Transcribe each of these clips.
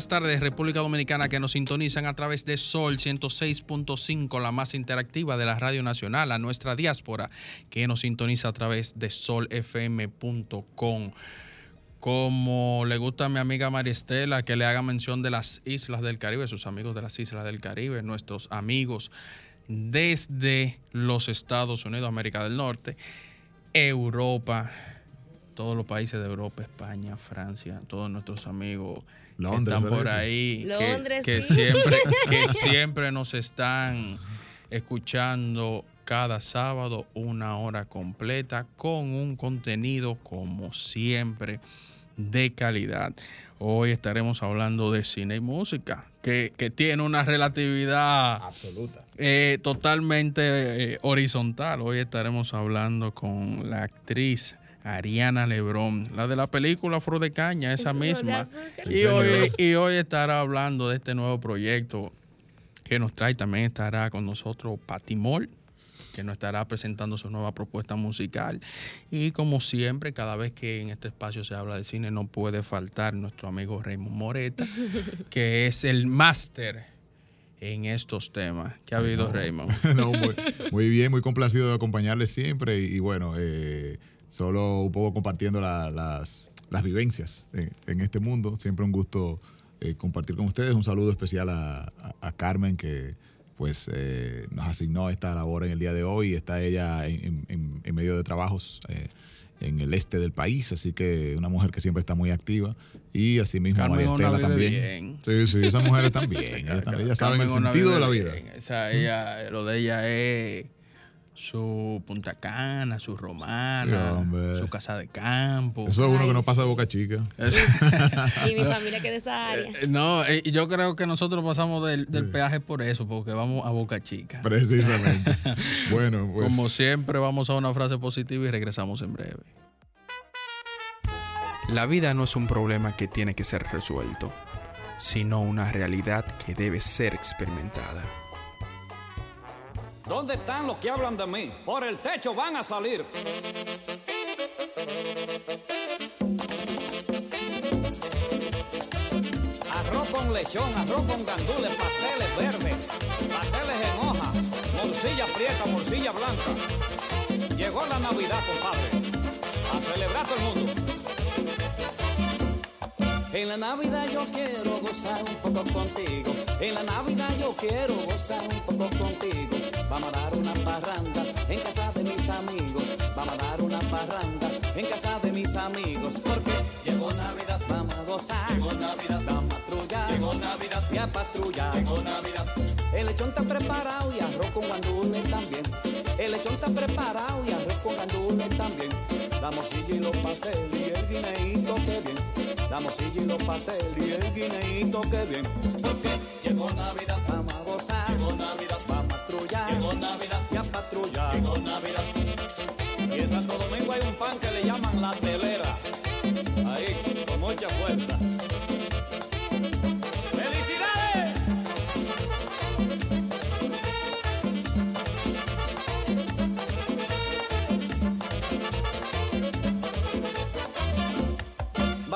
Buenas tardes, República Dominicana, que nos sintonizan a través de Sol 106.5, la más interactiva de la Radio Nacional, a nuestra diáspora, que nos sintoniza a través de solfm.com. Como le gusta a mi amiga María Estela, que le haga mención de las islas del Caribe, sus amigos de las islas del Caribe, nuestros amigos desde los Estados Unidos, América del Norte, Europa, todos los países de Europa, España, Francia, todos nuestros amigos Londres, que están por ¿verdad? ahí, que- Londres, que, sí. siempre, que siempre nos están escuchando cada sábado una hora completa con un contenido como siempre de calidad. Hoy estaremos hablando de cine y música, que, que tiene una relatividad Absoluta. eh, totalmente eh, horizontal. Hoy estaremos hablando con la actriz Ariana Lebrón, la de la película Fro de Caña, esa misma. Y hoy, y hoy estará hablando de este nuevo proyecto que nos trae. También estará con nosotros Patimol, que nos estará presentando su nueva propuesta musical. Y como siempre, cada vez que en este espacio se habla de cine, no puede faltar nuestro amigo Raymond Moreta, que es el máster en estos temas. ¿Qué ha habido, Raymond? No, muy, muy bien, muy complacido de acompañarles siempre y, y bueno, eh, solo un poco compartiendo la- las, las vivencias en, en este mundo. Siempre un gusto eh, compartir con ustedes. Un saludo especial a, a- a Carmen que pues eh, nos asignó esta labor en el día de hoy. Está ella en, en- en medio de trabajos eh, en el este del país, así que una mujer que siempre está muy activa. Y asimismo Carmen María Estela también. bien. Sí, sí, esas mujeres también. Ellas, también, ellas saben el sentido de la vida. bien. O sea, ella, lo de ella es su Punta Cana, su romana, su casa de campo. Eso es uno que no pasa de boca chica. Y mi familia que es de esa área. Eh, No, eh, yo creo que nosotros pasamos del, del peaje por eso, porque vamos a Boca Chica. Precisamente. bueno, pues. Como siempre, vamos a una frase positiva y regresamos en breve. La vida no es un problema que tiene que ser resuelto, sino una realidad que debe ser experimentada. ¿Dónde están los que hablan de mí? Por el techo van a salir. Arroz con lechón, arroz con gandules, pasteles verdes, pasteles en hoja, morcilla prieta, morcilla blanca. Llegó la Navidad, compadre. A celebrar todo el mundo. En la Navidad yo quiero gozar un poco contigo. En la Navidad yo quiero gozar un poco contigo. Vamos a dar una parranda en casa de mis amigos. Vamos a dar una parranda en casa de mis amigos. Porque llegó Navidad, vamos a gozar. Llegó Navidad, vamos a patrullar. Llegó Navidad, y a patrullar. Llegó Navidad. El lechón está preparado y arroz con gandules también. El lechón está preparado y arroz con gandules también. La morcilla y los pasteles y el guineíto que bien. La morcilla y los pasteles y el guineíto que bien. Porque llegó Navidad, vamos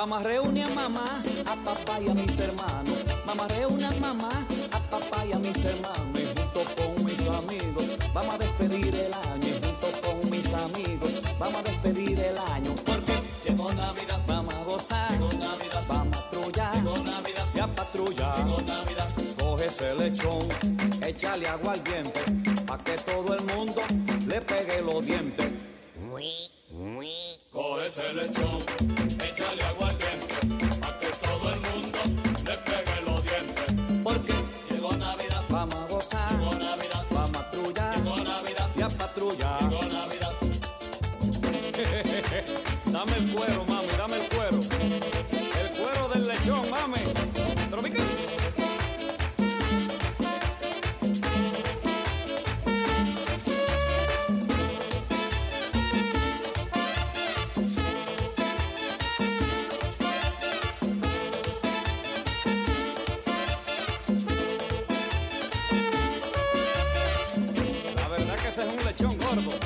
A reunir a mamá, a papá y a mis hermanos. A reunir a mamá, a papá y a mis hermanos. Y junto con mis amigos, vamos a despedir el año. Y junto con mis amigos, vamos a despedir el año. Porque llegó Navidad, vamos a gozar. Llegó Navidad, vamos a patrullar. Llegó Navidad, y a patrullar. Llegó Navidad, coge ese lechón, échale agua al diente, pa' que todo el mundo le pegue los dientes. Coge que ese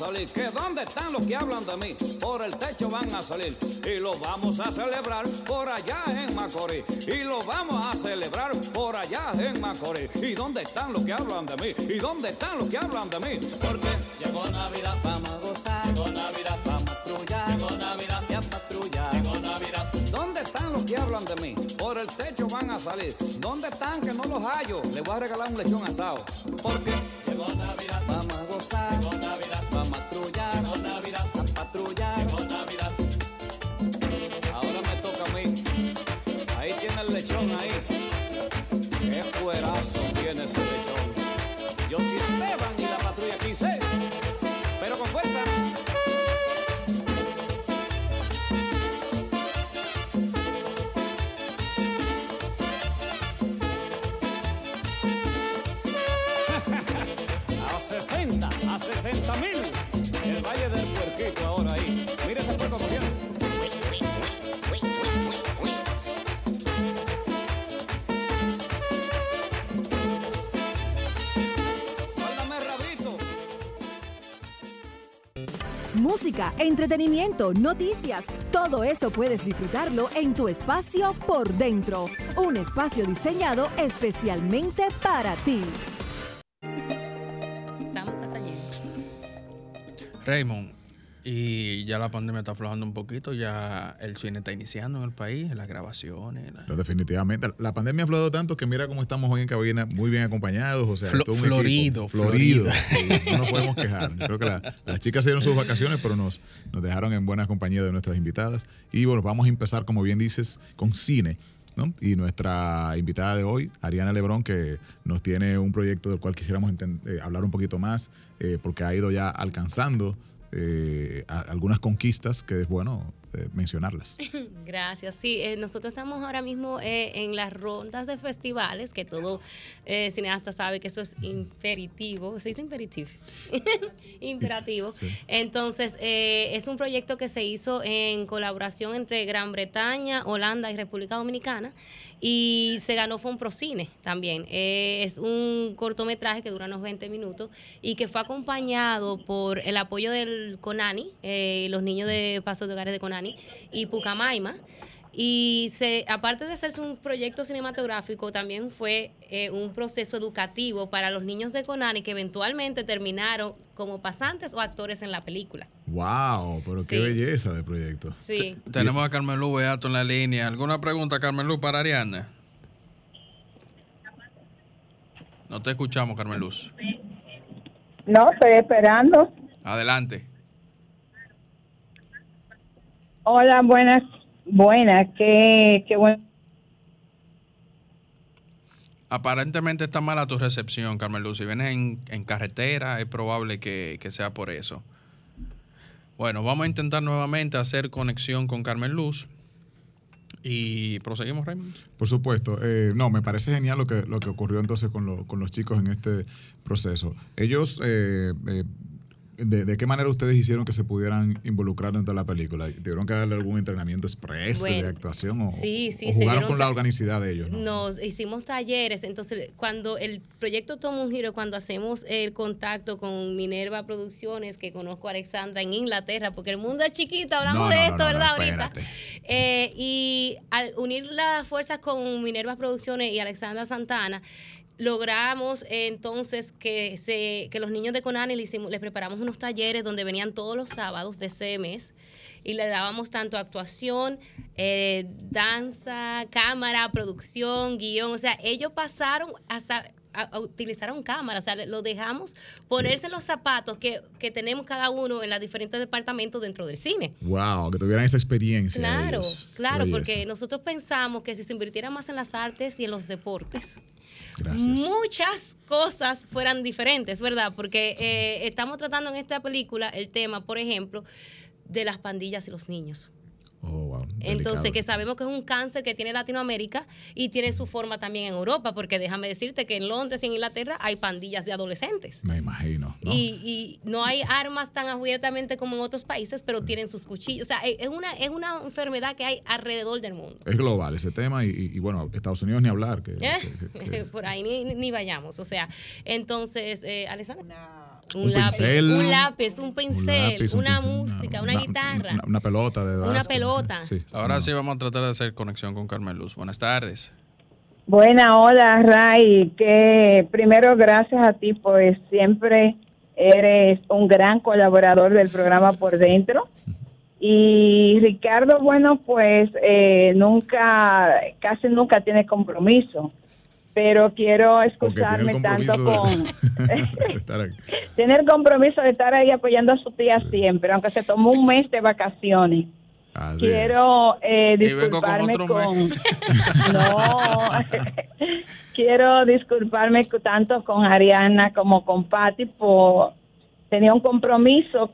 salir. ¿Que dónde están los que hablan de mí? Por el techo van a salir. Y lo vamos a celebrar por allá en Macorís. Y lo vamos a celebrar por allá en Macorís. ¿Y dónde están los que hablan de mí? ¿Y dónde están los que hablan de mí? Porque Llegó Navidad, vamos a gozar, llegó Navidad, vamos a patrullar llegó Navidad, y patrullar. llegó Navidad. ¿Dónde están los que hablan de mí? Por el techo van a salir. ¿Dónde están que no los hallo? Les voy a regalar un lechón asado. Porque Llegó Navidad, vamos gozar, llegó Navidad, entretenimiento, noticias, todo eso puedes disfrutarlo en tu espacio por dentro. Un espacio diseñado especialmente para ti. Estamos. Raymond, y ya la pandemia está aflojando un poquito, ya el cine está iniciando en el país, las grabaciones. la- Pero definitivamente. La pandemia ha aflorado tanto que mira cómo estamos hoy en cabina, muy bien acompañados. O sea, Flo- todo un florido, equipo. florido. no nos podemos quejar. Creo que la- las chicas dieron sus vacaciones, pero nos, nos dejaron en buena compañía de nuestras invitadas. Y bueno, vamos a empezar, como bien dices, con cine. ¿no? Y nuestra invitada de hoy, Ariana Lebrón, que nos tiene un proyecto del cual quisiéramos eh, hablar un poquito más, eh, porque ha ido ya alcanzando eh, a- algunas conquistas que es bueno eh, mencionarlas. Gracias. Sí, eh, nosotros estamos ahora mismo eh, en las rondas de festivales, que todo cineasta sabe que eso es imperativo. ¿Se dice imperativo? Imperativo. Sí. Entonces, es un proyecto que se hizo en colaboración entre Gran Bretaña, Holanda y República Dominicana y se ganó fue un Procine también. Es un cortometraje que dura unos 20 minutos y que fue acompañado por el apoyo del CONANI, los niños de Pasos de Hogares de CONANI y Pucamaima. Y se, aparte de hacerse un proyecto cinematográfico, también fue eh, un proceso educativo para los niños de Conani que eventualmente terminaron como pasantes o actores en la película. ¡Wow! Pero qué belleza de proyecto. Sí. Tenemos a Carmen Luz Beato en la línea. ¿Alguna pregunta, Carmen Luz, para Ariana? No te escuchamos, Carmen Luz. No, estoy esperando. Adelante. Hola, buenas, buenas, qué, qué bueno. Aparentemente está mala tu recepción, Carmen Luz. Si vienes en, en carretera, es probable que, que sea por eso. Bueno, vamos a intentar nuevamente hacer conexión con Carmen Luz. Y proseguimos, Raymond. Por supuesto. Eh, no, me parece genial lo que, lo que ocurrió entonces con, lo- con los chicos en este proceso. Ellos eh, eh, ¿De, de qué manera ustedes hicieron que se pudieran involucrar dentro de la película? ¿Tuvieron que darle algún entrenamiento expreso Bueno, de actuación o, sí, sí, o jugaron con la organicidad de ellos? ¿no? Nos hicimos talleres, entonces cuando el proyecto toma un giro, cuando hacemos el contacto con Minerva Producciones, que conozco a Alexandra en Inglaterra, porque el mundo es chiquito, hablamos No, de esto, ¿verdad? Ahorita. Eh, y al unir las fuerzas con Minerva Producciones y Alexandra Santana, logramos entonces que se que los niños de Conani le hicimos le preparamos unos talleres donde venían todos los sábados de ese mes y le dábamos tanto actuación eh, danza cámara producción guion o sea ellos pasaron hasta a- a- utilizaron cámara, o sea, lo dejamos ponerse los zapatos que, que tenemos cada uno en los diferentes departamentos dentro del cine. Wow, que tuvieran esa experiencia. Claro, ellos. Claro, porque nosotros pensamos que si se invirtiera más en las artes y en los deportes, Gracias. muchas cosas fueran diferentes, ¿verdad? Porque eh, estamos tratando en esta película el tema, por ejemplo, de las pandillas y los niños. Oh, wow. Entonces, que sabemos que es un cáncer que tiene Latinoamérica y tiene su forma también en Europa, porque déjame decirte que en Londres y en Inglaterra hay pandillas de adolescentes. Me imagino. ¿no? Y, y no hay armas tan abiertamente como en otros países, pero tienen sus cuchillos. O sea, es una, es una enfermedad que hay alrededor del mundo. Es global ese tema y, y- y, bueno, Estados Unidos ni hablar. Que, que- que- que- Por ahí ni, ni vayamos. O sea, entonces, eh, Alessandra. Un, Un lápiz, pincel. un lápiz, un pincel, lápiz, un una pincel, música, una, guitarra. Una, una pelota de Una pelota. Sí. Ahora sí vamos a tratar de hacer conexión con Carmen Luz. Buenas tardes. Buena, hola Ray, que primero gracias a ti, pues siempre eres un gran colaborador del programa por dentro. Y Ricardo, bueno, pues eh, nunca, casi nunca tiene compromiso, pero quiero excusarme tanto con... tener compromiso de estar ahí apoyando a su tía siempre, aunque se tomó un mes de vacaciones. Así. Quiero eh, con disculparme con... No, quiero disculparme tanto con Ariana como con Patti por... Tenía un compromiso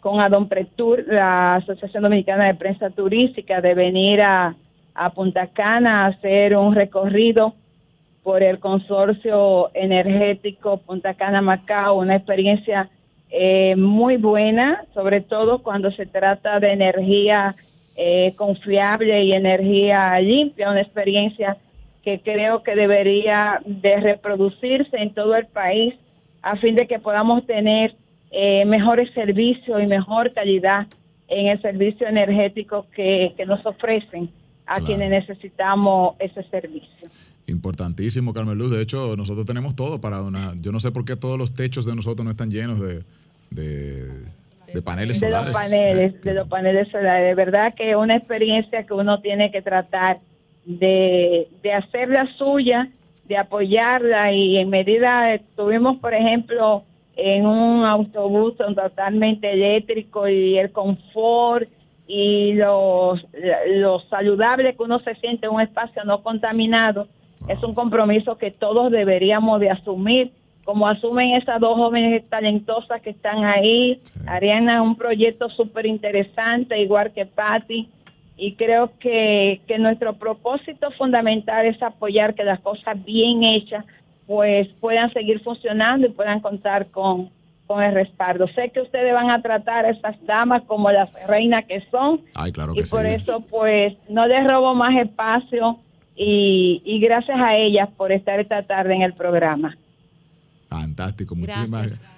con Adonpretur, la Asociación Dominicana de Prensa Turística, de venir a, a Punta Cana a hacer un recorrido por el consorcio energético Punta Cana Macao, una experiencia eh, muy buena, sobre todo cuando se trata de energía eh, confiable y energía limpia, una experiencia que creo que debería de reproducirse en todo el país a fin de que podamos tener eh, mejores servicios y mejor calidad en el servicio energético que, que nos ofrecen a Claro. quienes necesitamos ese servicio. Importantísimo, Carmen Luz. De hecho, nosotros tenemos todo para una. Yo no sé por qué todos los techos de nosotros no están llenos de, de, de paneles de solares. los paneles, de los paneles solares. De verdad que es una experiencia que uno tiene que tratar de, de hacerla suya, de apoyarla y en medida, estuvimos por ejemplo en un autobús totalmente eléctrico y el confort y lo, lo saludable que uno se siente en un espacio no contaminado es un compromiso que todos deberíamos de asumir como asumen esas dos jóvenes talentosas que están ahí. Ariana es un proyecto súper interesante, igual que Patti, y creo que, que nuestro propósito fundamental es apoyar que las cosas bien hechas pues puedan seguir funcionando y puedan contar con, con el respaldo. Sé que ustedes van a tratar a esas damas como las reinas que son, Ay, claro y que sí. por eso pues no les robo más espacio y, y gracias a ellas por estar esta tarde en el programa. Fantástico, muchísimas Gracias.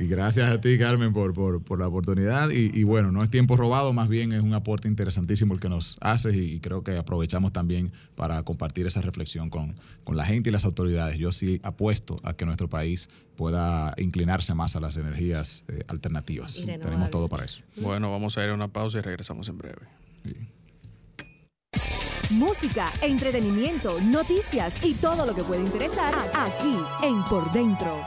Y gracias a ti, Carmen, por, por, por la oportunidad. Y, y bueno, no es tiempo robado, más bien es un aporte interesantísimo el que nos haces y, y creo que aprovechamos también para compartir esa reflexión con, con la gente y las autoridades. Yo sí apuesto a que nuestro país pueda inclinarse más a las energías eh, alternativas. Tenemos todo para eso. Bueno, vamos a ir a una pausa y regresamos en breve. Música, entretenimiento, noticias y todo lo que puede interesar aquí en Por Dentro.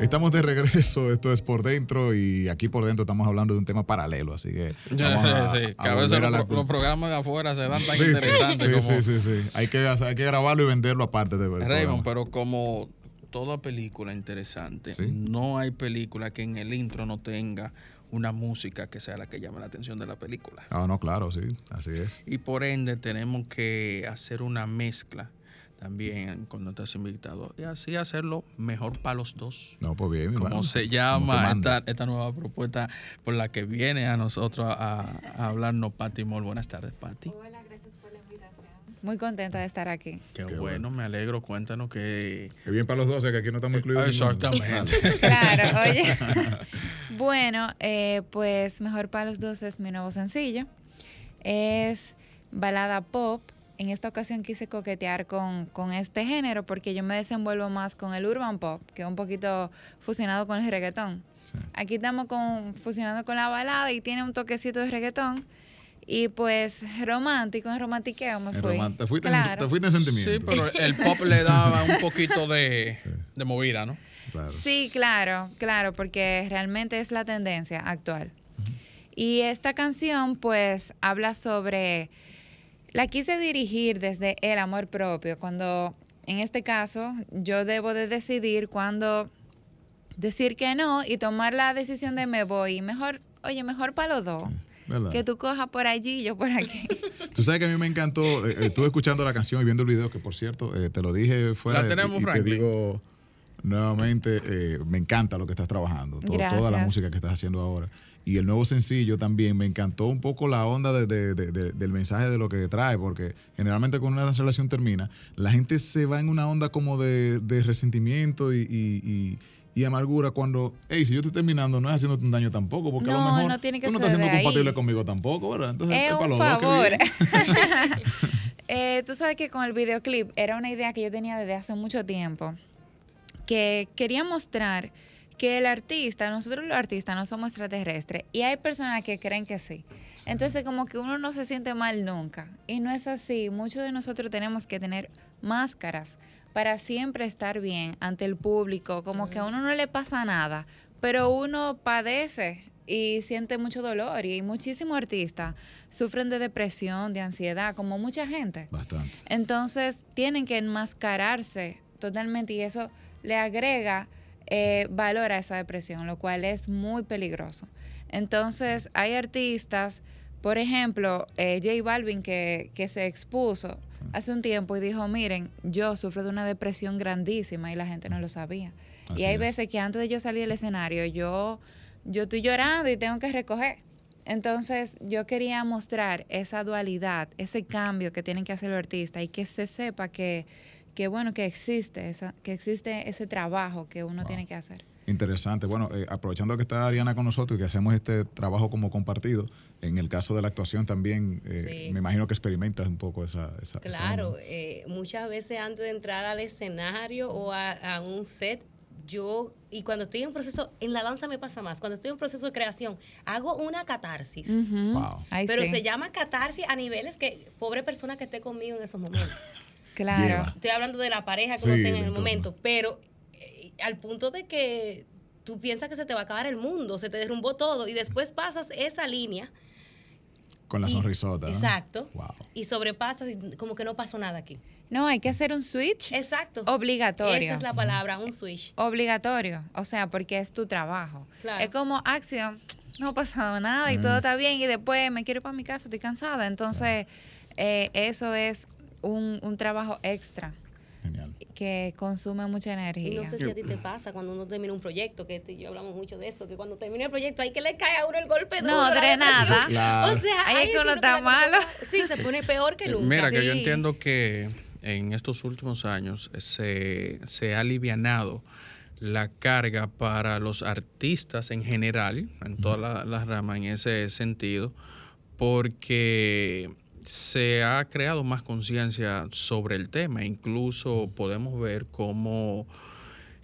Estamos de regreso, esto es por dentro y aquí por dentro estamos hablando de un tema paralelo, así que vamos a, Sí, que a los, la pro- los programas de afuera se dan tan Sí, interesantes sí, como sí, sí, sí. Hay que, hay que grabarlo y venderlo aparte de del Raymond, programa. pero como toda película interesante, Sí. no hay película que en el intro no tenga una música que sea la que llame la atención de la película. Ah, no, claro, sí, así es. Y por ende tenemos que hacer una mezcla también cuando estás invitado. Y así hacerlo mejor para los dos. No, pues bien, mi Como se llama esta, esta nueva propuesta por la que viene a nosotros a, a hablarnos Pati Mol. Buenas tardes, Pati. Muy contenta de estar aquí. Qué, bueno, me alegro. Cuéntanos que... Que bien para los 12, que aquí no estamos incluidos. Exactamente. Claro, oye. bueno, eh, pues Mejor para los dos es mi nuevo sencillo. Es balada pop. En esta ocasión quise coquetear con, con este género porque yo me desenvuelvo más con el urban pop, que es un poquito fusionado con el reggaetón. Aquí estamos con, fusionando con la balada y tiene un toquecito de reggaetón. Y pues romántico, en romantiqueo me fui. te fuiste en- Claro. te fuiste en sentimiento. Sí, pero el pop le daba un poquito de, de movida, ¿no? Sí, claro, claro, porque realmente es la tendencia actual. Y esta canción pues habla sobre, la quise dirigir desde el amor propio, cuando en este caso yo debo de decidir cuándo decir que no y tomar la decisión de me voy, mejor, oye, mejor para los dos. ¿Verdad? Que tú cojas por allí y yo por aquí. Tú sabes que a mí me encantó, eh, eh, estuve escuchando la canción y viendo el video, que por cierto, eh, te lo dije fuera La tenemos, y, y te Franklin. digo nuevamente, eh, me encanta lo que estás trabajando, to- toda la música que estás haciendo ahora. Y el nuevo sencillo también, me encantó un poco la onda de- de- de- de- del mensaje de lo que trae, porque generalmente cuando una relación termina, la gente se va en una onda como de, de resentimiento y, y- y- amargura cuando, hey, si yo estoy terminando, no es haciéndote un daño tampoco, porque a lo mejor no tiene que tú no estás siendo de ahí. compatible conmigo tampoco, ¿verdad? Entonces, Es pa' un favor. Eh, tú sabes que con el videoclip era una idea que yo tenía desde hace mucho tiempo, que quería mostrar que el artista, nosotros los artistas no somos extraterrestres y hay personas que creen que sí. Entonces como que uno no se siente mal nunca y no es así. Muchos de nosotros tenemos que tener máscaras para siempre estar bien ante el público, como que a uno no le pasa nada, pero uno padece y siente mucho dolor y muchísimos artistas sufren de depresión, de ansiedad, como mucha gente. Bastante. Entonces tienen que enmascararse totalmente y eso le agrega eh, valor a esa depresión, lo cual es muy peligroso. Entonces hay artistas, por ejemplo, eh, J Balvin que, que se expuso hace un tiempo y dijo, miren, yo sufro de una depresión grandísima y la gente no lo sabía. Así y hay es. veces que antes de yo salir al escenario, yo, yo estoy llorando y tengo que recoger. Entonces yo quería mostrar esa dualidad, ese cambio que tienen que hacer los artistas y que se sepa que, que bueno, que existe, esa, que existe ese trabajo que uno tiene que hacer. Interesante. Bueno, eh, aprovechando que está Ariana con nosotros y que hacemos este trabajo como compartido, en el caso de la actuación también, eh, Sí. me imagino que experimentas un poco esa... esa Claro, eh, muchas veces antes de entrar al escenario o a, a un set, yo, y cuando estoy en proceso, en la danza me pasa más, cuando estoy en proceso de creación, hago una catarsis. Wow. Ay, Pero sí. se llama catarsis a niveles que, pobre persona que esté conmigo en esos momentos. Claro. Lleva. Estoy hablando de la pareja que Sí, uno tenga en el entorno. momento, pero al punto de que tú piensas que se te va a acabar el mundo, se te derrumbó todo, y después pasas esa línea Con la y- sonrisota. ¿no? Exacto. Y sobrepasas y como que no pasó nada aquí. No, hay que hacer un switch. Exacto. Obligatorio. Esa es la palabra, un switch. Obligatorio. O sea, porque es tu trabajo. Claro. Es como acción. No ha pasado nada y todo está bien. Y después me quiero ir para mi casa, estoy cansada. Entonces, eh, eso es un, un trabajo extra. Que consume mucha energía. Y no sé si a ti te pasa cuando uno termina un proyecto, que este yo hablamos mucho de eso, que cuando termina el proyecto hay que le cae a uno el golpe duro. No, drenada. Claro. O sea, Ahí es que uno está malo. que- Sí, se pone peor que nunca. Mira, que yo entiendo que en estos últimos años se, se ha alivianado la carga para los artistas en general, en todas la- las ramas en ese sentido, porque se ha creado más conciencia sobre el tema. Incluso podemos ver cómo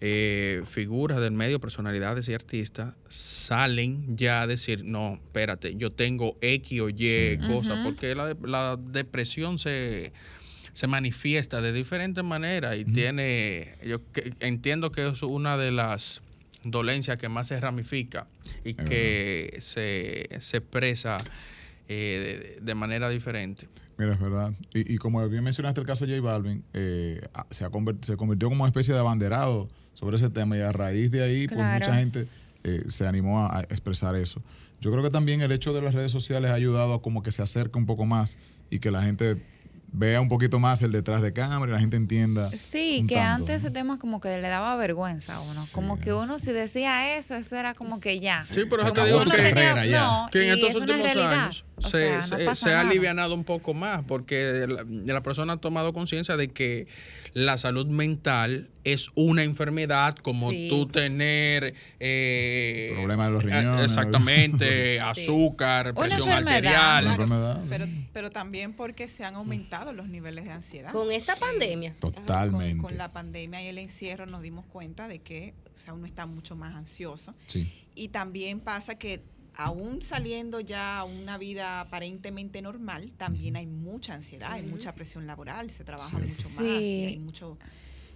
eh, figuras del medio, personalidades y artistas salen ya a decir, no, espérate, yo tengo X o Y cosas, porque la, la depresión se, se manifiesta de diferentes maneras y tiene, yo que- entiendo que es una de las dolencias que más se ramifica y que se, se expresa eh, de, de manera diferente. Mira, es verdad. Y, y como bien mencionaste el caso de J Balvin, eh, a- se, ha se convirtió como una especie de abanderado sobre ese tema y a raíz de ahí, pues mucha gente eh, se animó a, a expresar eso. Yo creo que también el hecho de las redes sociales ha ayudado a como que se acerque un poco más y que la gente vea un poquito más el detrás de cámara y la gente entienda. Sí, que tanto. antes ese tema como que le daba vergüenza a uno. Como que uno si decía eso, eso era como que ya. Sí, pero eso Como te digo que, tenía- no, que en y estos es una últimos realidad. años O se, sea, no se- pasa se ha alivianado un poco más porque la, la persona ha tomado conciencia de que la salud mental es una enfermedad como Sí. tú tener eh, Problemas de los eh, riñones, ¿no? Exactamente, azúcar, presión arterial. Una enfermedad. Pero, pero también porque se han aumentado los niveles de ansiedad. Con esta pandemia. Totalmente. Con la pandemia y el encierro nos dimos cuenta de que o sea, uno está mucho más ansioso. Sí. Y también pasa que aún saliendo ya a una vida aparentemente normal, también hay mucha ansiedad, hay mucha presión laboral, se trabaja Sí. mucho más, y hay mucho...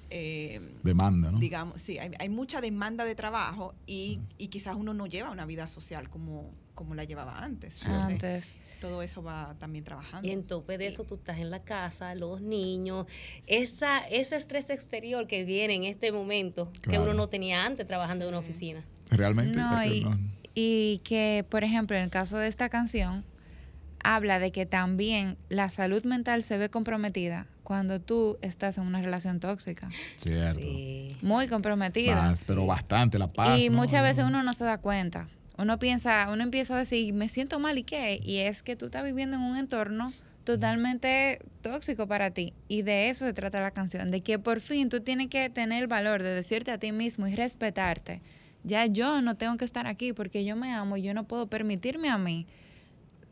eh, Demanda, ¿no? Digamos, sí, hay, hay mucha demanda de trabajo y, y quizás uno no lleva una vida social como, como la llevaba antes. Sí. Entonces, Antes. Todo eso va también trabajando. Y en tope de eso tú estás en la casa, los niños, esa, ese estrés exterior que viene en este momento que uno no tenía antes trabajando en una oficina. Realmente. No, eh, y, no. Y que, por ejemplo, en el caso de esta canción, habla de que también la salud mental se ve comprometida cuando tú estás en una relación tóxica. Cierto. Muy comprometida. Pero bastante la paz. y ¿no? muchas veces uno no se da cuenta. Uno piensa, uno empieza a decir, me siento mal y qué. Y es que tú estás viviendo en un entorno totalmente tóxico para ti. Y de eso se trata la canción, de que por fin tú tienes que tener el valor de decirte a ti mismo y respetarte. Ya yo no tengo que estar aquí porque yo me amo y yo no puedo permitirme a mí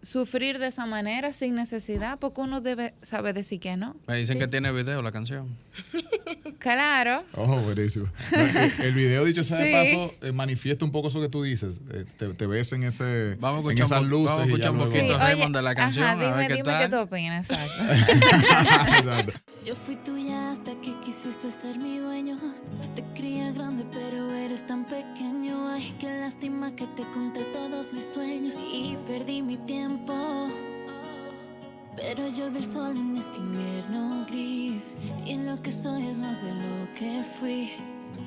sufrir de esa manera sin necesidad, porque uno debe saber decir que no. Me dicen que tiene video la canción. Claro. Oh, buenísimo. No, el, video, dicho sea de Sí. paso, eh, manifiesta un poco eso que tú dices. Eh, te, te ves en, ese, Vamos en esas luces. vamos a escuchar un poquito, Raymond, de la canción, Ajá, a ver dime, qué dime tal. qué tú opinas, exacto. Exacto. Yo fui tuya hasta que quisiste ser mi dueño. Te creía grande, pero eres tan pequeño. Ay, qué lástima que te conté todos mis sueños y perdí mi tiempo. Pero yo vi el sol en este invierno gris. Y lo que soy es más de lo que fui.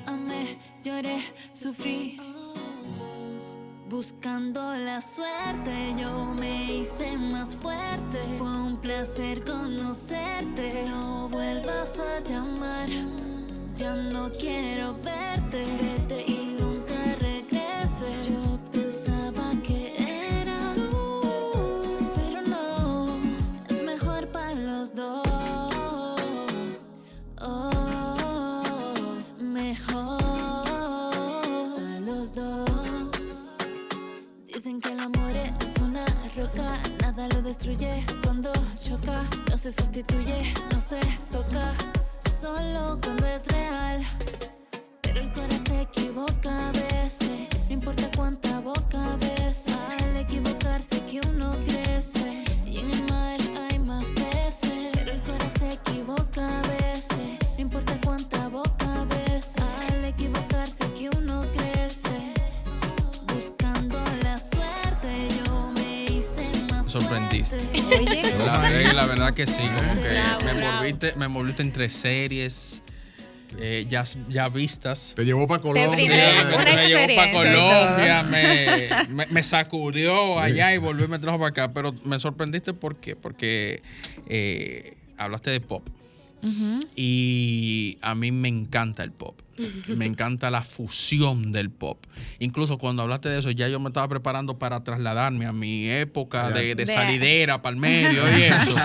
Amé, lloré, sufrí. Buscando la suerte, yo me hice más fuerte. Fue un placer conocerte. No vuelvas a llamar, ya no quiero verte. Vete y destruye cuando choca, no se sustituye, no se toca, solo cuando es real. Pero el corazón se equivoca a veces, no importa cuánta Oye. La, verdad- la verdad que sí, como que Bravo, me bravo. envolviste, me envolviste entre series eh, ya, ya vistas. Te llevó para Colombia. una me llevó para Colombia, todo. me, me, me sacudió allá y volvió y me trajo para acá. Pero me sorprendiste ¿por qué? porque eh, hablaste de pop. Y a mí me encanta el pop. Me encanta la fusión del pop. Incluso cuando hablaste de eso, ya yo me estaba preparando para trasladarme a mi época de, de De- salidera para el medio y eso.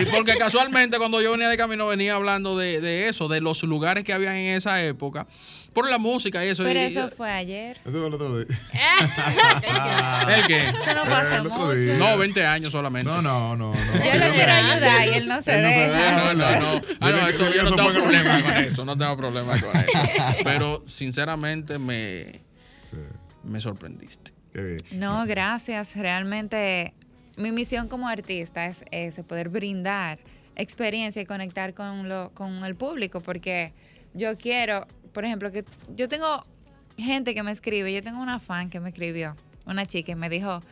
y porque casualmente cuando yo venía de camino venía hablando de, de eso, de los lugares que había en esa época, por la música y eso. Pero y- eso fue ayer. Eso fue el otro día. ¿El qué? Eso no pasa El mucho. día. No, 20 años solamente. No, no, no. no. Yo lo quiero ayudar y él no se Él no se deja. No, no, no. Ah, no, eso, yo no tengo problema con eso. No tengo problema con eso. Pero sinceramente me, Sí, me sorprendiste. qué bien. No, gracias. Realmente mi misión como artista es ese, poder brindar experiencia y conectar con, lo, con el público, porque yo quiero, por ejemplo, que yo tengo gente que me escribe, yo tengo una fan que me escribió, una chica, y me dijo,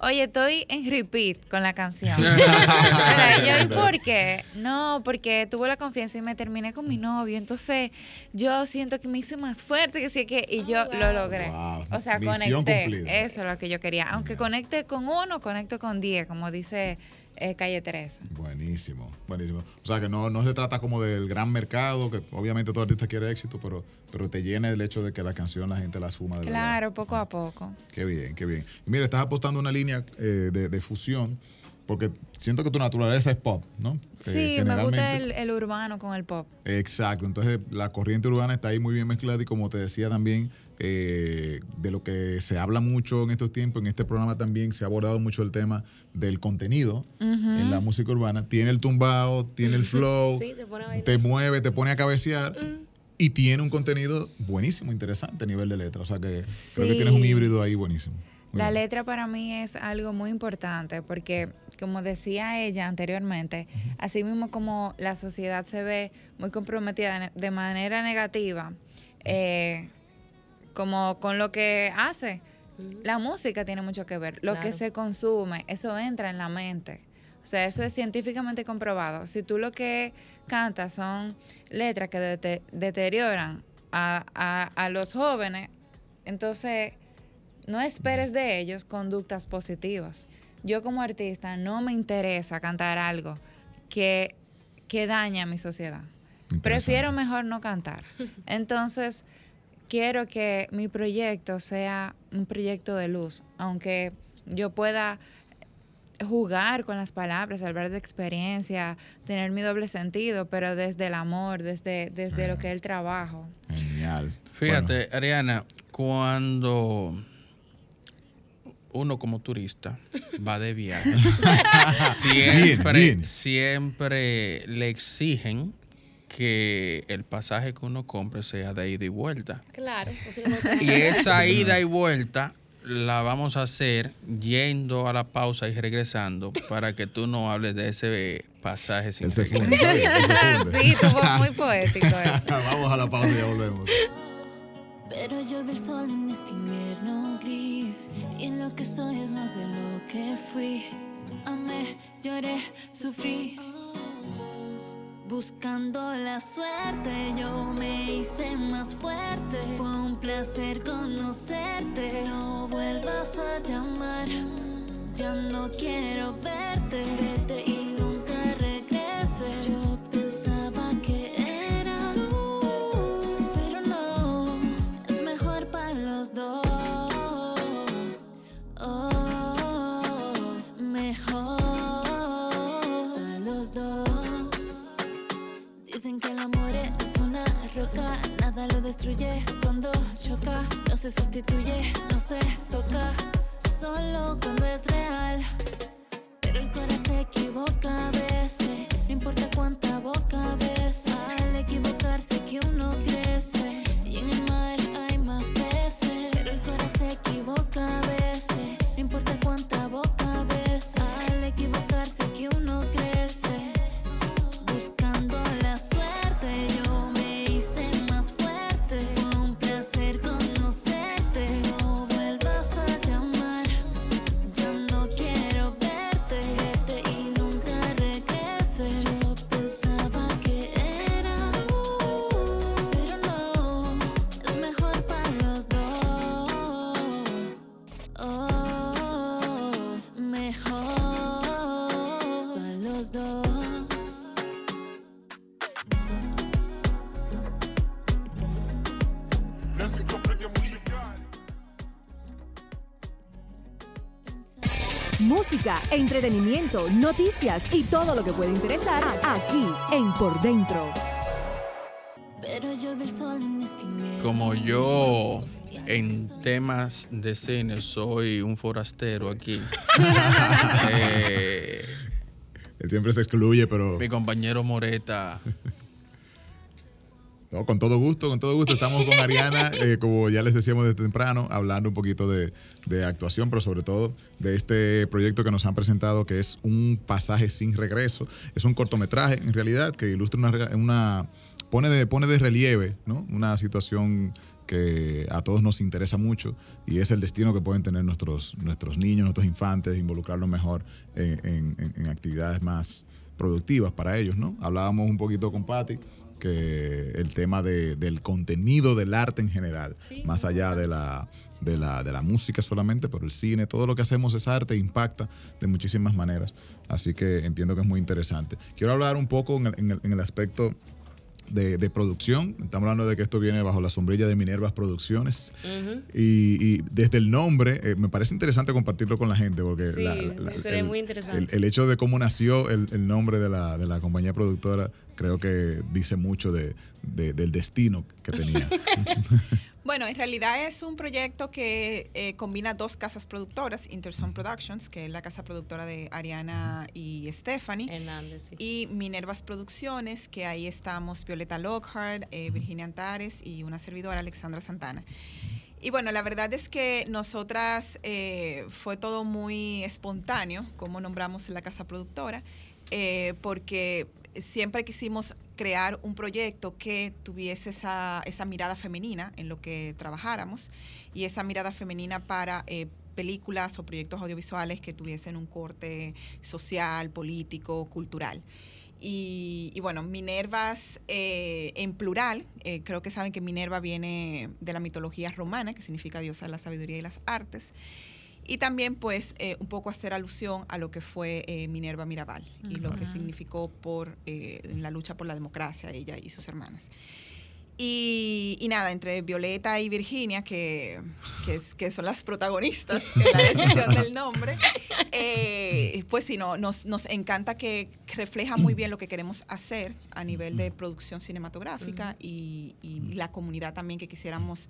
oye, estoy en repeat con la canción. Yo, ¿y por qué? No, porque tuve la confianza y me terminé con mi novio, entonces yo siento que me hice más fuerte, que sí, que, y yo lo logré. Wow. O sea, Misión conecté. cumplida. Eso es lo que yo quería. Aunque conecte con uno, conecto con diez, como dice eh, Calle 13. Buenísimo, buenísimo. O sea, que no, no se trata como del gran mercado, que obviamente todo artista quiere éxito, pero, pero te llena el hecho de que la canción la gente la suma de verdad. Claro, poco a poco. Qué bien, qué bien. Y mira, estás apostando una línea eh, de, de fusión, porque siento que tu naturaleza es pop, ¿no? Sí, Eh, me gusta el, el urbano con el pop. Exacto, entonces la corriente urbana está ahí muy bien mezclada y como te decía también, eh, de lo que se habla mucho en estos tiempos, en este programa también se ha abordado mucho el tema del contenido en la música urbana. Tiene el tumbao, tiene el flow, Sí, te pone a bailar. te mueve, te pone a cabecear y tiene un contenido buenísimo, interesante a nivel de letra. O sea que creo que tienes un híbrido ahí buenísimo. Muy La bien. letra para mí es algo muy importante porque, como decía ella anteriormente, así mismo como la sociedad se ve muy comprometida de manera negativa, eh, como con lo que hace, la música tiene mucho que ver. Lo que se consume, eso entra en la mente. O sea, eso es científicamente comprobado. Si tú lo que cantas son letras que dete- deterioran a, a- a los jóvenes, entonces no esperes de ellos conductas positivas. Yo como artista no me interesa cantar algo que, que daña a mi sociedad. Prefiero mejor no cantar. Entonces, quiero que mi proyecto sea un proyecto de luz, aunque yo pueda jugar con las palabras, hablar de experiencia, tener mi doble sentido, pero desde el amor, desde, desde lo que es el trabajo. Genial. Fíjate, Ariana, cuando uno como turista va de viaje, siempre, Bien, bien. siempre le exigen que el pasaje que uno compre sea de ida y vuelta. Claro. Y esa ida y vuelta la vamos a hacer yendo a la pausa y regresando para que tú no hables de ese pasaje sin regreso. Sí, estuvo muy poético eso. Vamos a la pausa y ya volvemos. Pero yo vi el sol en este invierno gris Y lo que soy es más de lo que fui. Amé, lloré, sufrí Buscando la suerte. Yo me hice más fuerte. Fue un placer conocerte. No vuelvas a llamar Ya no quiero verte. Vete y destruye cuando choca, no se sustituye, no se toca, solo cuando es real. Pero el corazón se equivoca a veces, Música, entretenimiento, noticias y todo lo que puede interesar aquí en Por Dentro. Pero yo vi el sol en este invierno. Como yo en temas de cine soy un forastero aquí. eh, Él siempre se excluye, pero mi compañero Moreta no, con todo gusto, con todo gusto. Estamos con Ariana, eh, como ya les decíamos desde temprano, hablando un poquito de, de actuación, pero sobre todo de este proyecto que nos han presentado, que es un pasaje sin regreso. Es un cortometraje, en realidad, que ilustra una, pone de, pone de relieve, ¿no? Una situación que a todos nos interesa mucho y es el destino que pueden tener nuestros, nuestros niños, nuestros infantes, involucrarlos mejor en, en- en- en actividades más productivas para ellos, ¿no? Hablábamos un poquito con Patti que el tema de- del contenido del arte en general, más allá de la, de, la, de la música solamente, pero el cine, todo lo que hacemos es arte, impacta de muchísimas maneras. Así que entiendo que es muy interesante. Quiero hablar un poco en el, en el- en el aspecto de, de producción. Estamos hablando de que esto viene bajo la sombrilla de Minervas Producciones. Y, y desde el nombre, eh, me parece interesante compartirlo con la gente, porque Sí, la- la- el, muy interesante. el- el hecho de cómo nació el, el nombre de la, de la compañía productora, creo que dice mucho de, de- del destino que tenía. Bueno, en realidad es un proyecto que eh, combina dos casas productoras, Interson Productions, que es la casa productora de Ariana y Stephanie, Hernández, sí. y Minervas Producciones, que ahí estamos Violeta Lockhart, eh, Virginia Antares y una servidora, Alexandra Santana. Y bueno, la verdad es que nosotras eh, fue todo muy espontáneo, como nombramos la casa productora, eh, porque siempre quisimos crear un proyecto que tuviese esa, esa mirada femenina en lo que trabajáramos y esa mirada femenina para eh, películas o proyectos audiovisuales que tuviesen un corte social, político, cultural. Y, y bueno, Minervas eh, en plural, eh, creo que saben que Minerva viene de la mitología romana, que significa diosa de la sabiduría y las artes. Y también, pues, eh, un poco hacer alusión a lo que fue eh, Minerva Mirabal y lo que significó por eh, en la lucha por la democracia, ella y sus hermanas. Y, y nada, entre Violeta y Virginia, que, que, es- que son las protagonistas en la decisión del nombre, eh, pues sí, no, nos, nos encanta que refleja muy bien lo que queremos hacer a nivel de producción cinematográfica y, y la comunidad también que quisiéramos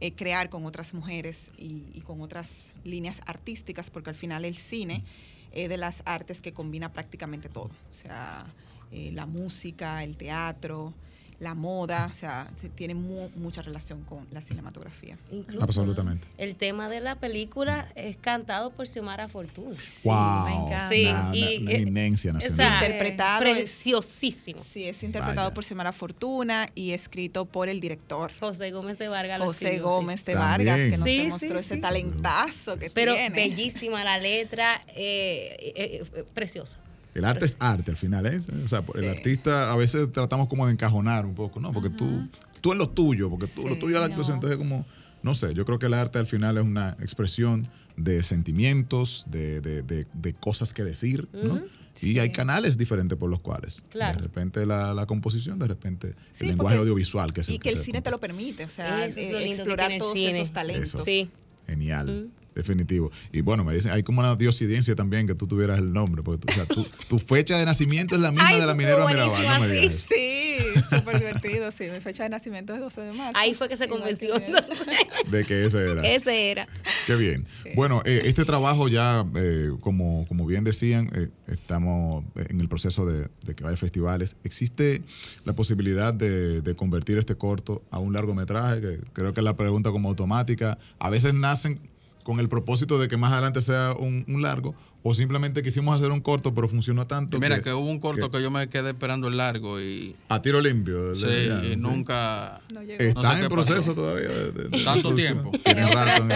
eh, crear con otras mujeres y, y con otras líneas artísticas, porque al final el cine es de las artes que combina prácticamente todo. O sea, eh, la música, el teatro, la moda, o sea, se tiene mu- mucha relación con la cinematografía. Incluso Absolutamente. El tema de la película es cantado por Xiomara Fortuna. Wow, Sí, una- y, una eh, eminencia nacional. esa- Interpretado es- preciosísimo. Sí, es interpretado Vaya. por Xiomara Fortuna y escrito por el director. José Gómez de Vargas. José escribió, sí. Gómez de Vargas, que nos Sí, demostró sí, ese sí. talentazo que Pero tiene. bellísima la letra, eh, eh, eh, preciosa. El arte es arte al final, ¿eh? O sea, el artista a veces tratamos como de encajonar un poco, ¿no? Porque tú, tú en lo tuyo, porque tú, lo Sí, tuyo es la actuación, no. entonces como, no sé, yo creo que el arte al final es una expresión de sentimientos, de, de- de- de cosas que decir, ¿no? Y hay canales diferentes por los cuales. Claro. De repente la, la composición, de repente Sí, el lenguaje porque- audiovisual que es y que el se- cine te lo permite, o sea, es eh, que explorar el todos esos talentos. Eso. Genial. Definitivo. Y bueno, me dicen, hay como una diosidencia también que tú tuvieras el nombre, porque tú- o sea, tu, tu fecha de nacimiento es la misma de la Minerva Mirabal. No me digas eso. Sí, súper divertido, sí. Mi fecha de nacimiento es 12 de marzo. Ahí fue que se convenció. De que ese era. Ese era. Qué bien. Bueno, eh, este trabajo ya, eh, como, como bien decían, eh, estamos en el proceso de, de que vaya a festivales. ¿Existe la posibilidad de, de convertir este corto a un largometraje? Que creo que es la pregunta como automática. A veces nacen con el propósito de que más adelante sea un, un largo, o simplemente quisimos hacer un corto, pero funcionó tanto. Mira, que, que hubo un corto que, yo me quedé esperando el largo y. A tiro limpio. Sí, ya, y sí. nunca. Está no sé en proceso pasó. todavía. de- de- de Tanto tiempo. Tienen rato.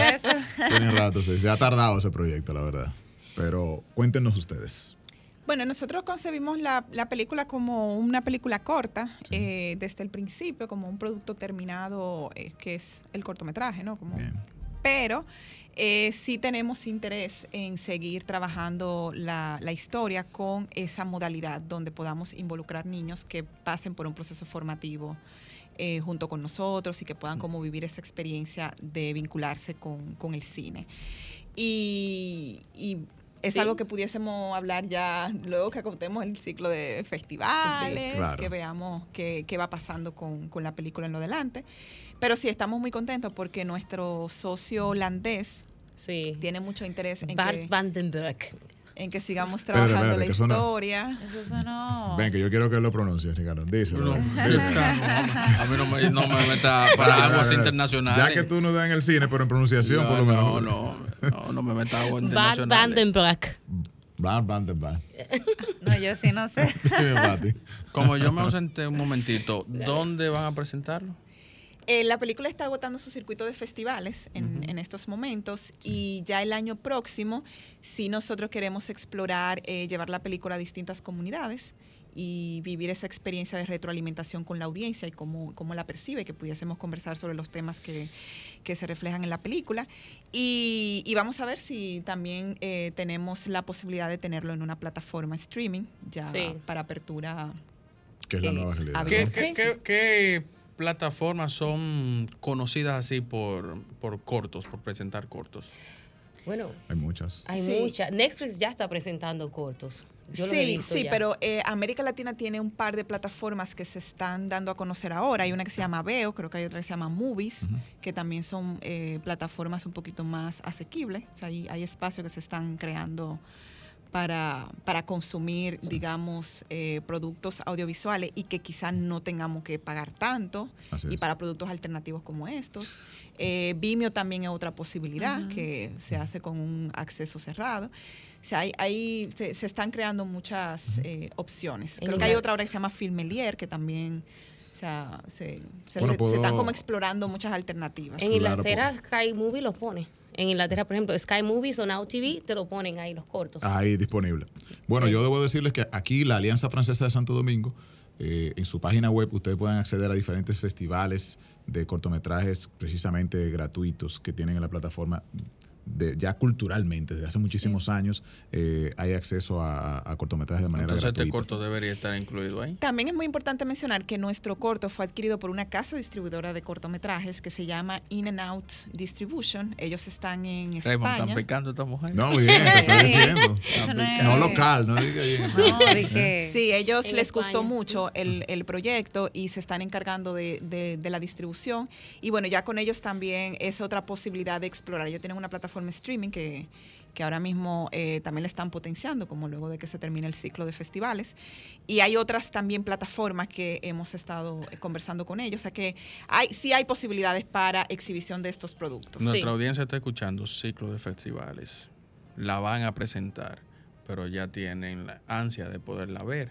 Tienen rato, sí. Se ha tardado ese proyecto, la verdad. Pero cuéntenos ustedes. Bueno, nosotros concebimos la, la película como una película corta eh, desde el principio, como un producto terminado, eh, que es el cortometraje, ¿no? Como, pero eh, sí tenemos interés en seguir trabajando la, la historia con esa modalidad donde podamos involucrar niños que pasen por un proceso formativo eh, junto con nosotros y que puedan como vivir esa experiencia de vincularse con, con el cine. Y, y es Sí. algo que pudiésemos hablar ya luego que contemos el ciclo de festivales, Sí, claro. que veamos qué, qué va pasando con, con la película en lo adelante. Pero sí, estamos muy contentos porque nuestro socio holandés tiene mucho interés en Bart que, Vandenberg. en que sigamos trabajando espérate, la que suena- historia. Eso sonó. Ven, que yo quiero que lo pronuncie, Ricardo. Díselo. No. A mí no me, no me meta para aguas internacionales. Ya que tú no das en el cine, pero en pronunciación, No, por lo menos. no, no, no, no me meta aguas Bart internacionales. Vandenberg. Van, van, van. No, yo sí no sé. Como yo me ausenté un momentito, ¿dónde van a presentarlo? Eh, la película está agotando su circuito de festivales en, en estos momentos y ya el año próximo, si nosotros queremos explorar, eh, llevar la película a distintas comunidades y vivir esa experiencia de retroalimentación con la audiencia y cómo, cómo la percibe, que pudiésemos conversar sobre los temas que, que se reflejan en la película. Y, y vamos a ver si también eh, tenemos la posibilidad de tenerlo en una plataforma streaming ya Sí. para apertura. Que es la eh, nueva realidad. abierta. ¿Qué, qué- qué- qué plataformas son conocidas así por, por cortos, por presentar cortos? Bueno, Hay muchas. hay Sí. muchas. Netflix ya está presentando cortos. Yo sí, sí, ya. pero eh, América Latina tiene un par de plataformas que se están dando a conocer ahora. Hay una que se llama Veo, creo que hay otra que se llama Movies, que también son eh, plataformas un poquito más asequibles. O sea, hay, hay espacios que se están creando para, para consumir, digamos, eh, productos audiovisuales y que quizás no tengamos que pagar tanto Así y es. para productos alternativos como estos. Eh, Vimeo también es otra posibilidad que se hace con un acceso cerrado. O sea, hay, hay- se, se están creando muchas eh, opciones. Creo que hay otra ahora que se llama Filmelier, que también o sea, se, se- Bueno, se- se puedo- están como explorando muchas alternativas. En Claro, Inglaterra Sky Movie los pone. En Inglaterra, por ejemplo, Sky Movies o Now TV te lo ponen ahí los cortos. Ahí disponible. Bueno, Sí. yo debo decirles que aquí la Alianza Francesa de Santo Domingo, eh, en su página web, ustedes pueden acceder a diferentes festivales de cortometrajes precisamente gratuitos que tienen en la plataforma. De, ya culturalmente, desde hace muchísimos años, eh, hay acceso a, a cortometrajes de manera Entonces este corto debería estar incluido ahí. También es muy importante mencionar que nuestro corto fue adquirido por una casa distribuidora de cortometrajes que se llama In and Out Distribution. Ellos están en Raymond, ¿están España. pecando esta mujer? No, bien, te estoy diciendo. No es- No local, no diga. No, di que- Sí, ellos les gustó España. mucho el, el proyecto y se están encargando de, de- de la distribución. Y bueno, ya con ellos también es otra posibilidad de explorar. Ellos tienen una plataforma streaming que, que ahora mismo eh, también la están potenciando, como luego de que se termine el ciclo de festivales. Y hay otras también plataformas que hemos estado eh, conversando con ellos. O sea que hay, sí hay posibilidades para exhibición de estos productos. Nuestra Sí. audiencia está escuchando ciclo de festivales. La van a presentar, pero ya tienen la ansia de poderla ver.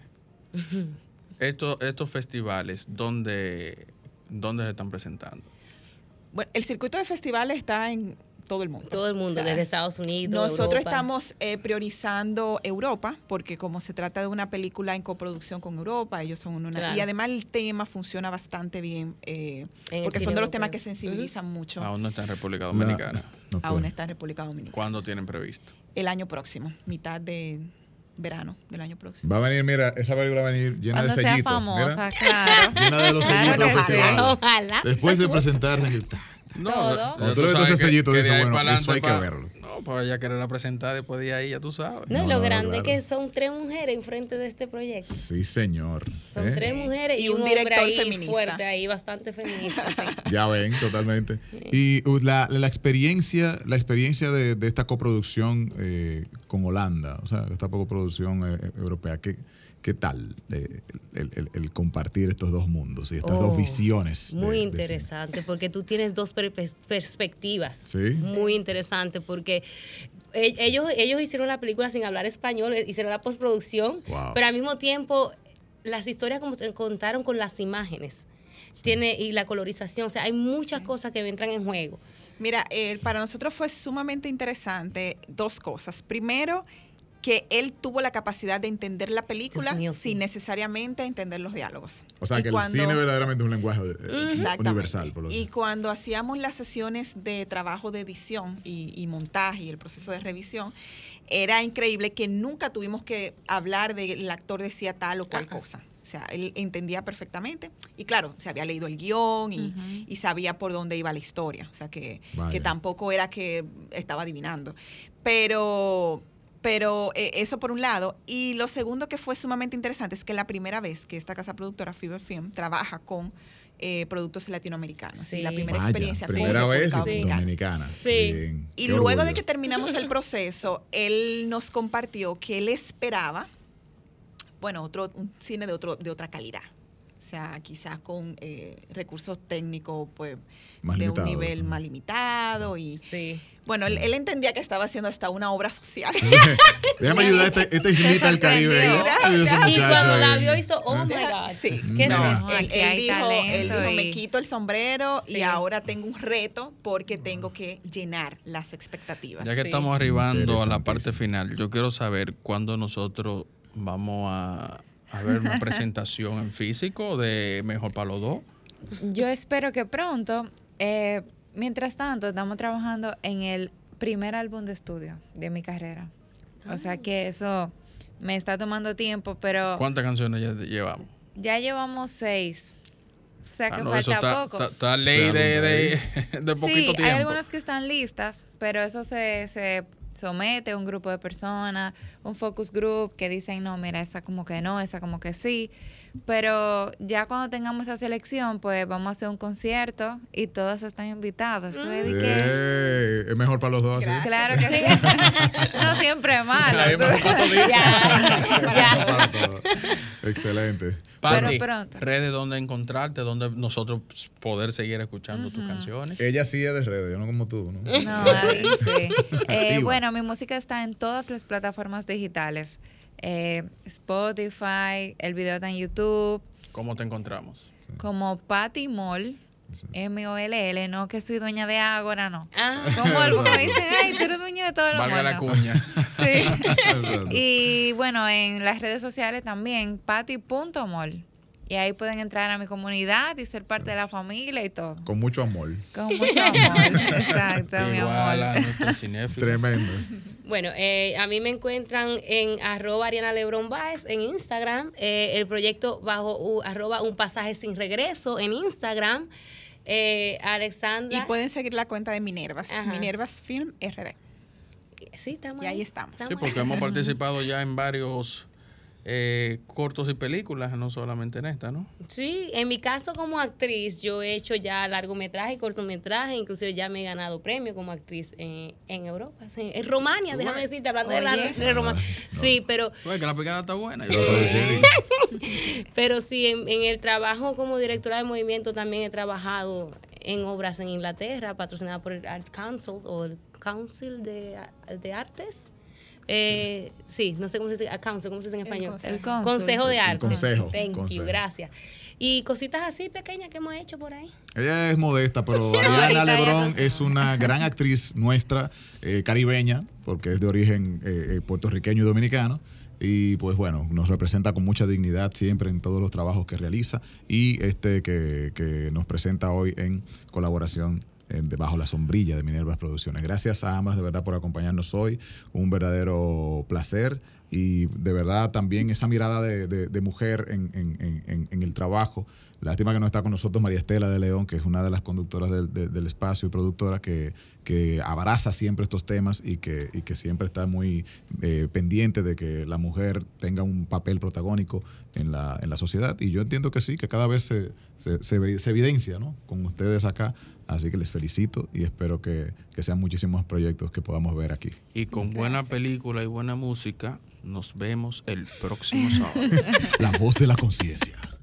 Estos, estos festivales, ¿dónde, ¿dónde se están presentando? Bueno, el circuito de festivales está en todo el mundo. Todo el mundo, O sea, desde Estados Unidos. Nosotros Europa. estamos eh, priorizando Europa, porque como se trata de una película en coproducción con Europa, ellos son una... Claro. Y además el tema funciona bastante bien, eh, porque son de los europeo. temas que sensibilizan mucho. Aún no está en República No, Dominicana. no Aún puede. está en República Dominicana. ¿Cuándo tienen previsto? El año próximo, mitad de verano del año próximo. Va a venir, mira, esa película va a venir llena Cuando de sea sellitos. famosa, mira. claro. Llena de los Claro sellitos. Ojalá. Después de presentarse, que- Todo. ya Cuando tú le ves que- sellito, que dices, bueno, eso hay que verlo. No, para ella quererla presentar después de ahí, ya tú sabes. No, No, lo no, grande claro. que son tres mujeres enfrente de este proyecto. Sí, señor. Son ¿Eh? tres mujeres y, Y un, un hombre director ahí feminista. fuerte ahí, bastante feminista. sí. Ya ven, totalmente. Y la, la experiencia, la experiencia de, de esta coproducción eh, con Holanda, o sea, esta coproducción eh, europea, ¿qué, qué tal eh, el, el- el compartir estos dos mundos y estas Oh, dos visiones? de- Muy de interesante, porque tú tienes dos per- perspectivas. Sí. Muy interesante, porque e- ellos, ellos hicieron la película sin hablar español, eh, hicieron la postproducción, Wow. pero al mismo tiempo las historias como se contaron con las imágenes. Tiene, y la colorización, o sea, hay muchas cosas que entran en juego. Mira, eh, para nosotros fue sumamente interesante dos cosas. Primero, que él tuvo la capacidad de entender la película Dios mío, sí. sin necesariamente entender los diálogos. O sea, Y que cuando- el cine verdaderamente es un lenguaje eh, Exactamente. universal. Por lo Y cuando hacíamos las sesiones de trabajo de edición y, y montaje y el proceso de revisión, era increíble que nunca tuvimos que hablar de el actor decía tal o cual Ajá. cosa. O sea, él entendía perfectamente. Y claro, se había leído el guion y, sabía por dónde iba la historia. O sea, que tampoco era que estaba adivinando. Pero, pero eh, eso por un lado. Y lo segundo que fue sumamente interesante es que la primera vez que esta casa productora, Fever Film, trabaja con eh, productos latinoamericanos. Y la Sí. primera Vaya, experiencia primera vez República dominicana. Sí. Bien. y Qué luego de que terminamos el proceso, él nos compartió que él esperaba, bueno, otro un cine de otro de otra calidad. O sea, quizás con eh, recursos técnicos pues Más de un nivel ¿no? más limitado y Sí. Bueno, él, él entendía que estaba haciendo hasta una obra social. Déjame ayudar a esta, esta islita del Caribe. ese Y cuando la vio hizo, oh my ¿Eh? God. Sí, ¿Qué No. es no, esto? él, él dijo, él dijo, y- me quito el sombrero Sí. y ahora tengo un reto porque tengo que llenar las expectativas. Ya que Sí. estamos arribando a la parte final, yo quiero saber cuándo nosotros vamos a, a ver una presentación en físico de Mejor para los dos. Yo espero que pronto. eh, mientras tanto, estamos trabajando en el primer álbum de estudio de mi carrera. O sea que eso me está tomando tiempo, pero ¿Cuántas canciones ya llevamos? ya llevamos seis. O sea que Ah, no, eso falta está, poco. está- está ley de, de, de poquito sí, tiempo. hay algunas que están listas, pero eso se, se somete a un grupo de personas, un focus group que dicen, no, mira, esa como que no, esa como que sí. Pero ya cuando tengamos esa selección, pues vamos a hacer un concierto y todas están invitadas. Es de que- es mejor para los dos. ¿sí? Claro que sí. no siempre es malo. Ya, ya. Excelente. Pati, pronto. redes donde encontrarte, donde nosotros poder seguir escuchando tus canciones. Ella sí es de redes, yo no como tú, ¿no? No, ahí sí. Eh, bueno, mi música está en todas las plataformas digitales. Eh, Spotify, el video está en YouTube, ¿Cómo te encontramos? como Patty Moll, M-O-L-L, no que soy dueña de Ágora, no. Ah. Como me dicen, ay, tú eres dueña de todo lo Valga la bueno". cuña. Sí. y bueno, en las redes sociales también, patty.mol. Y ahí pueden entrar a mi comunidad y ser parte de la familia y todo. Con mucho amor. Con mucho amor. Exacto, mi Igual a amor. cinéfilos. Tremendo. Bueno, eh, a mí me encuentran en arroba Ariana Lebron Baez en Instagram, eh, el proyecto bajo u- arroba un pasaje sin regreso en Instagram, eh, Alexandra. Y pueden seguir la cuenta de Minervas, Ajá. Minervas Film RD. Sí, estamos Y ahí estamos. Sí, porque hemos participado ya en varios eh, cortos y películas, no solamente en esta, ¿no? Sí, en mi caso como actriz, yo he hecho ya largometraje y cortometraje, inclusive ya me he ganado premio como actriz en, en Europa, sí, en Romania, déjame decirte, hablando de, la, Oye. de Romania. Sí, pero Oye, que la picada está buena. Pero sí, en, en el trabajo como directora de movimiento también he trabajado en obras en Inglaterra, patrocinada por el Art Council o el Council de, de Artes. Eh, sí, no sé cómo se dice, a council, ¿cómo se dice en español? consejo. El council. Consejo de El Artes. consejo, Thank you, gracias. Y cositas así pequeñas que hemos hecho por ahí. Ella es modesta, pero Ariana Lebrón no es una gran actriz nuestra, eh, caribeña, porque es de origen eh, eh, puertorriqueño y dominicano. Y pues bueno, nos representa con mucha dignidad siempre en todos los trabajos que realiza y este que, que nos presenta hoy en colaboración eh, de Bajo la sombrilla de Minervas Producciones. Gracias a ambas de verdad por acompañarnos hoy, un verdadero placer y de verdad también esa mirada de, mujer en, el trabajo. Lástima que no está con nosotros María Estela de León, que es una de las conductoras del, espacio y productora que, que abraza siempre estos temas y que, siempre está muy eh, pendiente de que la mujer tenga un papel protagónico en la, sociedad. Y yo entiendo que sí, que cada vez se, se, se se evidencia ¿no? con ustedes acá. Así que les felicito y espero que, que sean muchísimos proyectos que podamos ver aquí. Y con buena película y buena música, nos vemos el próximo sábado. La voz de la conciencia.